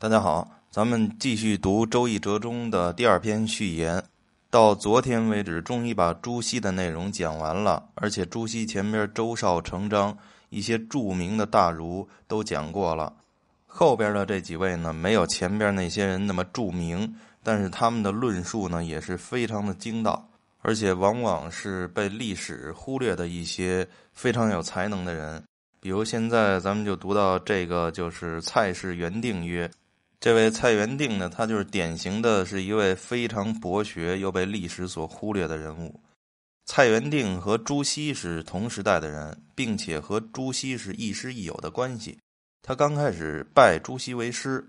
大家好，咱们继续读《周易折中》的第二篇序言。到昨天为止，终于把朱熹的内容讲完了，而且朱熹前边周少、成章一些著名的大儒都讲过了。后边的这几位呢，没有前边那些人那么著名，但是他们的论述呢，也是非常的精到，而且往往是被历史忽略的一些非常有才能的人。比如现在咱们就读到这个，就是蔡氏元定曰。这位蔡元定呢，他就是典型的是一位非常博学又被历史所忽略的人物。蔡元定和朱熹是同时代的人，并且和朱熹是亦师亦友的关系。他刚开始拜朱熹为师，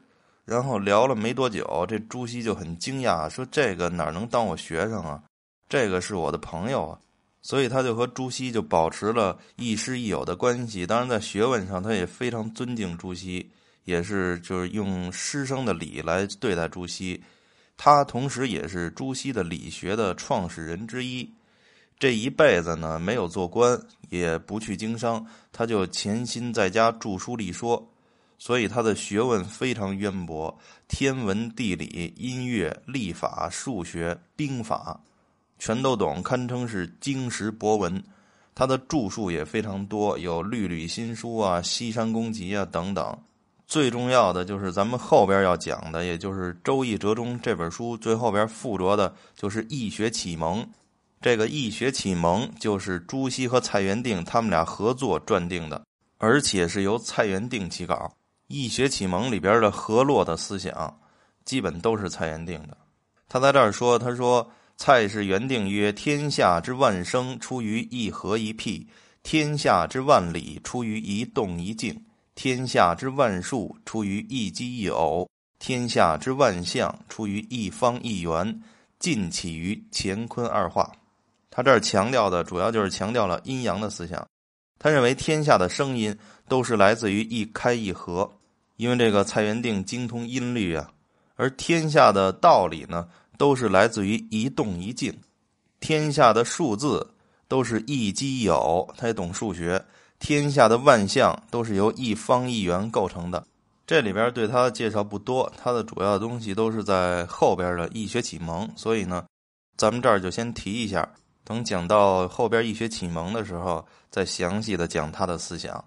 然后聊了没多久，这朱熹就很惊讶，说：“这个哪能当我学生啊？这个是我的朋友啊！”所以他就和朱熹就保持了亦师亦友的关系。当然，在学问上，他也非常尊敬朱熹。也是就是用师生的礼来对待朱熹，他同时也是朱熹的理学的创始人之一。这一辈子呢，没有做官，也不去经商，他就潜心在家著书立说，所以他的学问非常渊博，天文、地理、音乐、历法、数学、兵法，全都懂，堪称是经史博文。他的著述也非常多，有《律吕新书》啊，《西山公集》啊等等。最重要的就是咱们后边要讲的，也就是《周易折中》这本书最后边附着的，就是《易学启蒙》。这个《易学启蒙》就是朱熹和蔡元定他们俩合作撰定的，而且是由蔡元定起稿。《易学启蒙》里边的河洛的思想，基本都是蔡元定的。他在这儿说：“他说蔡是元定曰：天下之万生出于一合一辟，天下之万里出于一动一静。”天下之万数出于一机一偶，天下之万象出于一方一圆，尽起于乾坤二化。他这儿强调的主要就是强调了阴阳的思想。他认为天下的声音都是来自于一开一合，因为这个蔡元定精通音律啊。而天下的道理呢，都是来自于一动一静。天下的数字都是一机一偶，他也懂数学。天下的万象都是由一方一元构成的。这里边对他的介绍不多，他的主要东西都是在后边的《易学启蒙》，所以呢，咱们这儿就先提一下，等讲到后边《易学启蒙》的时候，再详细的讲他的思想。